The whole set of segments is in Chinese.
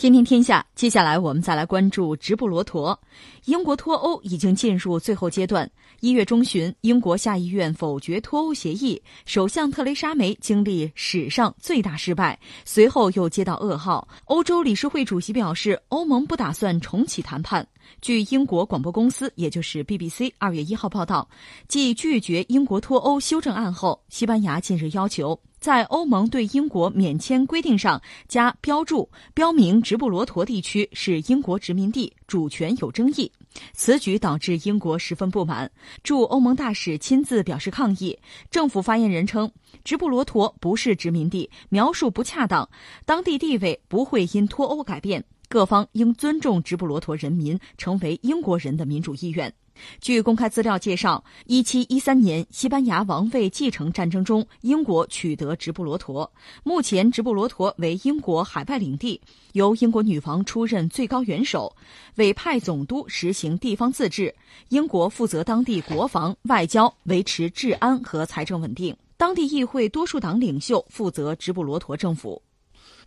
天天天下，接下来我们再来关注直布罗陀。英国脱欧已经进入最后阶段。一月中旬，英国下议院否决脱欧协议，首相特蕾莎梅经历史上最大失败。随后又接到噩耗，欧洲理事会主席表示，欧盟不打算重启谈判。据英国广播公司，也就是 BBC，二月一号报道，继拒绝英国脱欧修正案后，西班牙近日要求。在欧盟对英国免签规定上加标注，标明直布罗陀地区是英国殖民地，主权有争议。此举导致英国十分不满，驻欧盟大使亲自表示抗议。政府发言人称，直布罗陀不是殖民地，描述不恰当，当地地位不会因脱欧改变，各方应尊重直布罗陀人民成为英国人的民主意愿。据公开资料介绍，一七一三年西班牙王位继承战争中，英国取得直布罗陀。目前，直布罗陀为英国海外领地，由英国女王出任最高元首，委派总督实行地方自治。英国负责当地国防、外交，维持治安和财政稳定。当地议会多数党领袖负责直布罗陀政府。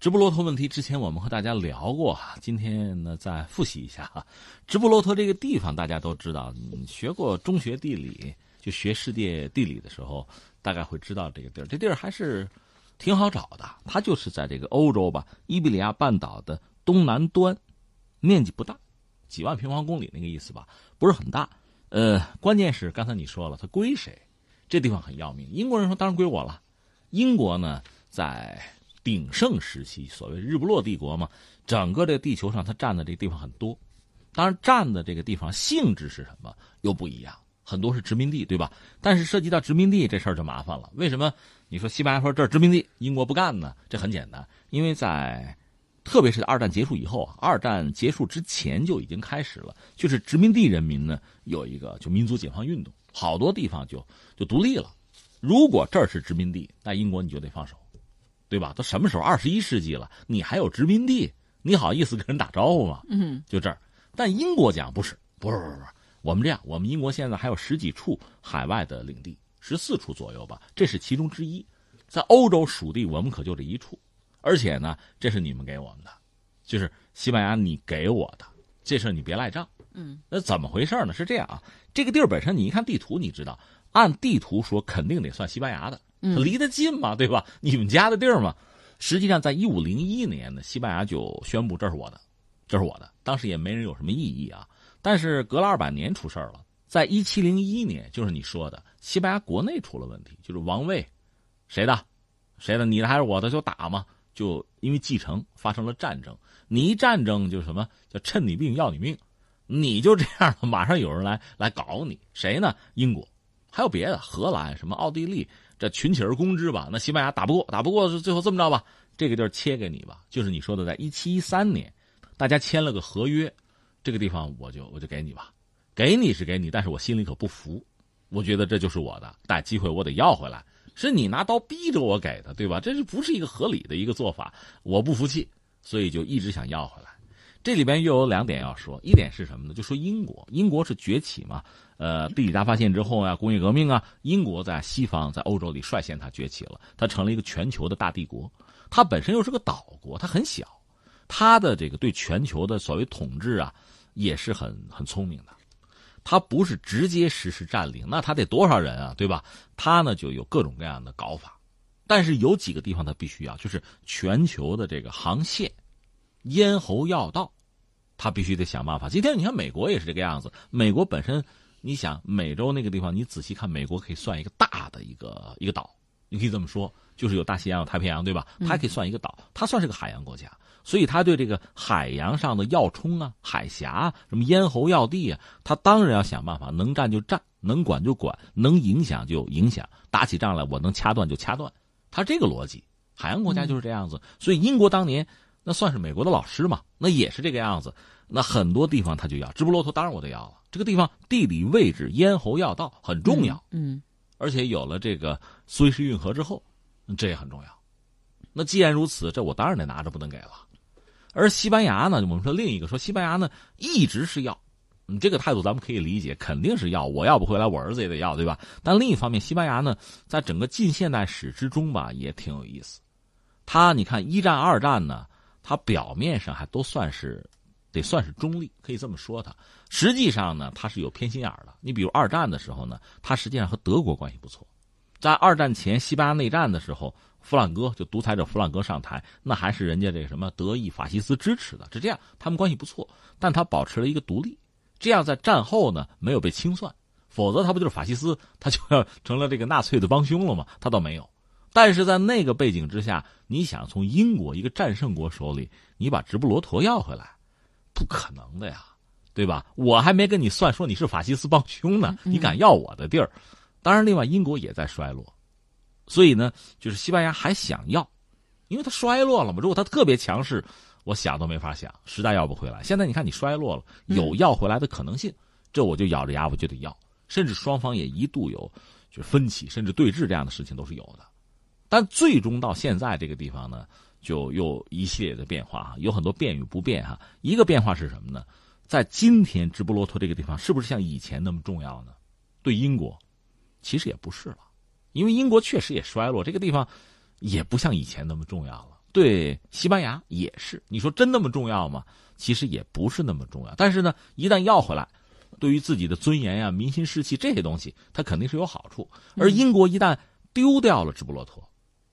直布罗陀问题之前我们和大家聊过，今天呢再复习一下哈。直布罗陀这个地方大家都知道，你学过中学地理，就学世界地理的时候，大概会知道这个地儿。这地儿还是挺好找的，它就是在这个欧洲吧，伊比利亚半岛的东南端，面积不大，几万平方公里那个意思吧，不是很大。呃，关键是刚才你说了，它归谁？这地方很要命。英国人说当然归我了。英国呢，在。鼎盛时期，所谓日不落帝国嘛，整个这地球上它占的这个地方很多，当然占的这个地方性质是什么又不一样，很多是殖民地，对吧？但是涉及到殖民地这事儿就麻烦了。为什么？你说西班牙说这是殖民地，英国不干呢？这很简单，因为在特别是二战结束以后，二战结束之前就已经开始了，就是殖民地人民呢有一个就民族解放运动，好多地方就就独立了。如果这儿是殖民地，那英国你就得放手。对吧？都什么时候？二十一世纪了，你还有殖民地？你好意思跟人打招呼吗？嗯，就这儿。但英国讲不是，不是，不是，不是。我们这样，我们英国现在还有十几处海外的领地，十四处左右吧，这是其中之一。在欧洲属地，我们可就这一处。而且呢，这是你们给我们的，就是西班牙你给我的，这事你别赖账。嗯，那怎么回事呢？是这样啊，这个地儿本身，你一看地图，你知道，按地图说，肯定得算西班牙的。离得近嘛，对吧？你们家的地儿嘛。实际上，在一五零一年呢，西班牙就宣布这是我的，这是我的。当时也没人有什么异议啊。但是隔了二百年出事儿了，在一七零一年，就是你说的，西班牙国内出了问题，就是王位谁的，谁的，你的还是我的，就打嘛。就因为继承发生了战争，你一战争就什么叫趁你病要你命，你就这样了，马上有人来来搞你，谁呢？英国，还有别的，荷兰什么奥地利。这群起而攻之吧，那西班牙打不过，打不过最后这么着吧，这个地儿切给你吧，就是你说的，在一七一三年，大家签了个合约，这个地方我就我就给你吧，给你是给你，但是我心里可不服，我觉得这就是我的，但机会我得要回来，是你拿刀逼着我给的，对吧？这是不是一个合理的一个做法？我不服气，所以就一直想要回来。这里边又有两点要说，一点是什么呢？就说英国，英国是崛起嘛。呃，地理大发现之后啊，工业革命啊，英国在西方，在欧洲里率先它崛起了，它成了一个全球的大帝国。它本身又是个岛国，它很小，它的这个对全球的所谓统治啊，也是很很聪明的。它不是直接实施占领，那它得多少人啊，对吧？它呢就有各种各样的搞法，但是有几个地方它必须要，就是全球的这个航线、咽喉要道，他必须得想办法。今天你看美国也是这个样子，美国本身。你想美洲那个地方，你仔细看，美国可以算一个大的一个一个岛，你可以这么说，就是有大西洋、有太平洋，对吧？它还可以算一个岛，它算是个海洋国家，所以它对这个海洋上的要冲啊、海峡、什么咽喉要地啊，它当然要想办法，能占就占，能管就管，能影响就影响，打起仗来我能掐断就掐断，它这个逻辑，海洋国家就是这样子。所以英国当年那算是美国的老师嘛，那也是这个样子。那很多地方他就要直布罗陀，当然我得要了。这个地方地理位置咽喉要道很重要，嗯，而且有了这个苏伊士运河之后，这也很重要。那既然如此，这我当然得拿着，不能给了。而西班牙呢，我们说另一个说西班牙呢一直是要，你这个态度咱们可以理解，肯定是要，我要不回来，我儿子也得要，对吧？但另一方面，西班牙呢，在整个近现代史之中吧，也挺有意思。他你看一战、二战呢。他表面上还都算是得算是中立，可以这么说他。实际上呢，他是有偏心眼儿的。你比如二战的时候呢，他实际上和德国关系不错。在二战前西班牙内战的时候，弗朗哥就独裁者弗朗哥上台，那还是人家这个什么德意法西斯支持的，是这样，他们关系不错，但他保持了一个独立，这样在战后呢没有被清算，否则他不就是法西斯，他就要成了这个纳粹的帮凶了吗？他倒没有，但是在那个背景之下，你想从英国一个战胜国手里，你把直布罗陀要回来，不可能的呀，对吧？我还没跟你算说你是法西斯帮凶呢，你敢要我的地儿？当然，另外英国也在衰落，所以呢，就是西班牙还想要，因为它衰落了嘛。如果它特别强势，我想都没法想，实在要不回来。现在你看你衰落了，有要回来的可能性，这我就咬着牙我就得要。甚至双方也一度有就是分歧，甚至对峙这样的事情都是有的。但最终到现在这个地方呢，就又一系列的变化，有很多变与不变哈。一个变化是什么呢？在今天直布罗陀这个地方，是不是像以前那么重要呢？对英国？其实也不是了，因为英国确实也衰落，这个地方也不像以前那么重要了。对西班牙也是，你说真那么重要吗？其实也不是那么重要。但是呢，一旦要回来，对于自己的尊严呀、民心士气这些东西，它肯定是有好处。而英国一旦丢掉了直布罗陀，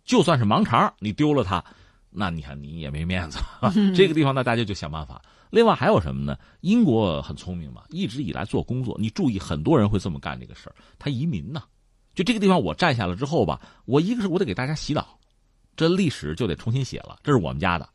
就算是盲肠，你丢了它，那你看你也没面子。这个地方，呢大家就想办法。另外还有什么呢？英国很聪明嘛，一直以来做工作，你注意，很多人会这么干这个事儿。他移民呢，就这个地方我占下了之后吧，我一个是我得给大家洗脑，这历史就得重新写了，这是我们家的，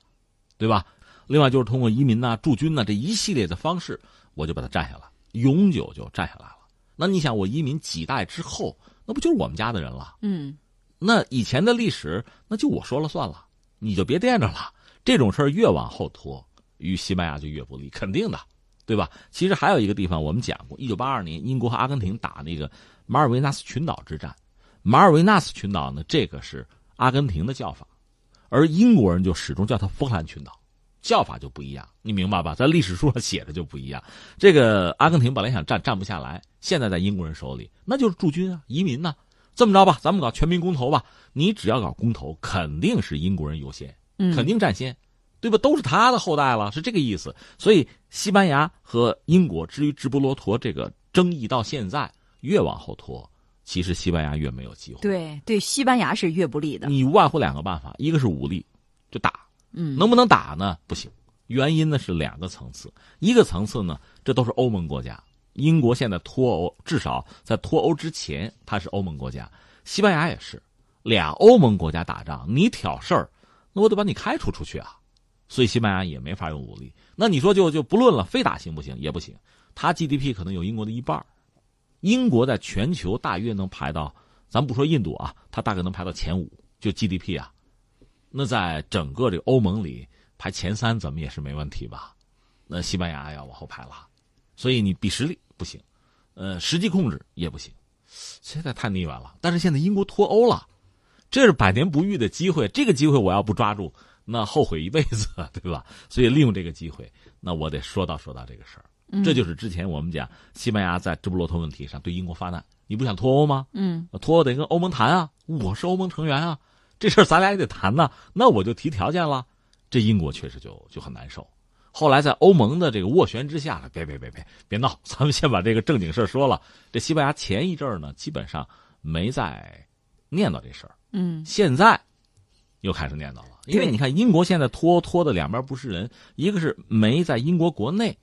对吧？另外就是通过移民呐、驻军呐这一系列的方式，我就把它占下来，永久就占下来了。那你想，我移民几代之后，那不就是我们家的人了？嗯，那以前的历史那就我说了算了，你就别惦着了。这种事儿越往后拖。与西班牙就越不利，肯定的，对吧？其实还有一个地方，我们讲过，一九八二年英国和阿根廷打那个马尔维纳斯群岛之战，马尔维纳斯群岛呢，这个是阿根廷的叫法，而英国人就始终叫它福兰群岛，叫法就不一样，你明白吧？在历史书上写的就不一样。这个阿根廷本来想占，占不下来，现在在英国人手里，那就是驻军啊，移民呢。这么着吧，咱们搞全民公投吧，你只要搞公投，肯定是英国人优先，肯定占先。对吧？都是他的后代了，是这个意思。所以，西班牙和英国至于直布罗陀这个争议，到现在越往后拖，其实西班牙越没有机会。对对，西班牙是越不利的。你无外乎两个办法，一个是武力，就打。嗯，能不能打呢？不行。原因呢是两个层次，一个层次呢，这都是欧盟国家。英国现在脱欧，至少在脱欧之前，它是欧盟国家。西班牙也是，俩欧盟国家打仗，你挑事儿，那我得把你开除出去啊。所以西班牙也没法用武力。那你说就就不论了，非打行不行？也不行。它 GDP 可能有英国的一半英国在全球大约能排到，咱不说印度啊，它大概能排到前五，就 GDP 啊。那在整个这个欧盟里排前三，怎么也是没问题吧？那西班牙要往后排了，所以你比实力不行，呃，实际控制也不行，现在太腻歪了。但是现在英国脱欧了，这是百年不遇的机会，这个机会我要不抓住。那后悔一辈子，对吧？所以利用这个机会，那我得说道说道这个事儿。这就是之前我们讲西班牙在直布罗陀问题上对英国发难，你不想脱欧吗？嗯，脱欧得跟欧盟谈啊，我是欧盟成员啊，这事儿咱俩也得谈呐。那我就提条件了，这英国确实就就很难受。后来在欧盟的这个斡旋之下，别别别别别闹，咱们先把这个正经事儿说了。这西班牙前一阵儿呢，基本上没再念叨这事儿。嗯，现在。又开始念叨了，因为你看英国现在拖拖的两边不是人，一个是没在英国国内，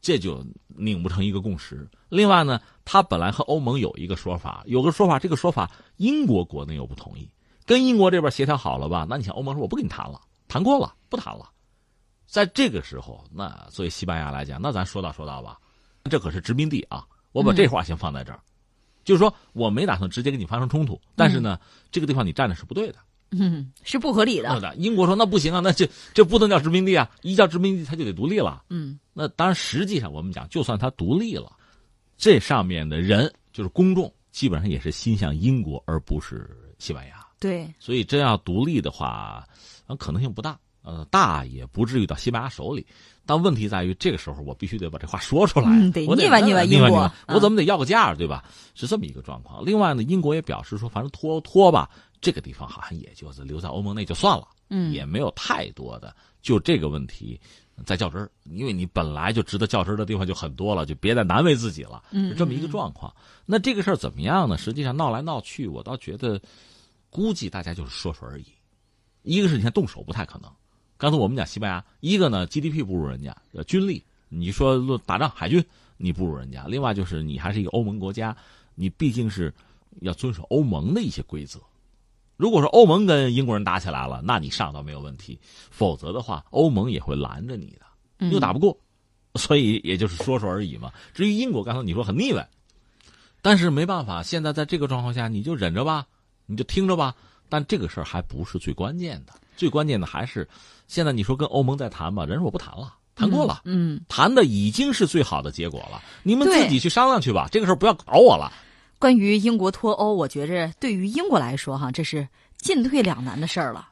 这就拧不成一个共识。另外呢，他本来和欧盟有一个说法，有个说法，这个说法英国国内又不同意，跟英国这边协调好了吧？那你想欧盟说我不跟你谈了，谈过了，不谈了。在这个时候，那作为西班牙来讲，那咱说道说道吧，这可是殖民地啊，我把这话先放在这儿，就是说我没打算直接跟你发生冲突，但是呢，这个地方你站的是不对的。嗯，是不合理的。英国说那不行啊，那这这不能叫殖民地啊！一叫殖民地，它就得独立了。嗯，那当然，实际上我们讲，就算它独立了，这上面的人就是公众，基本上也是心向英国，而不是西班牙。对，所以真要独立的话，可能性不大。呃，大也不至于到西班牙手里。但问题在于，这个时候我必须得把这话说出来，我得腻歪腻歪英国，我怎么得要个价，对吧？是这么一个状况。另外呢，英国也表示说，反正拖拖吧。这个地方好像也就是留在欧盟内就算了，嗯，也没有太多的就这个问题在较真儿，因为你本来就值得较真儿的地方就很多了，就别再难为自己了，嗯是这么一个状况。那这个事儿怎么样呢？实际上闹来闹去，我倒觉得，估计大家就是说说而已。一个是你看动手不太可能，刚才我们讲西班牙，一个呢 GDP 不如人家，呃军力你说论打仗海军你不如人家，另外就是你还是一个欧盟国家，你毕竟是要遵守欧盟的一些规则。如果说欧盟跟英国人打起来了，那你上倒没有问题；否则的话，欧盟也会拦着你的，嗯又打不过，所以也就是说说而已嘛。至于英国，刚才你说很腻歪，但是没办法，现在在这个状况下，你就忍着吧，你就听着吧。但这个事儿还不是最关键的，最关键的还是现在你说跟欧盟在谈吧，人说我不谈了，谈过了，嗯，谈的已经是最好的结果了，你们自己去商量去吧，这个事儿不要搞我了。关于英国脱欧，我觉着对于英国来说，哈，这是进退两难的事儿了。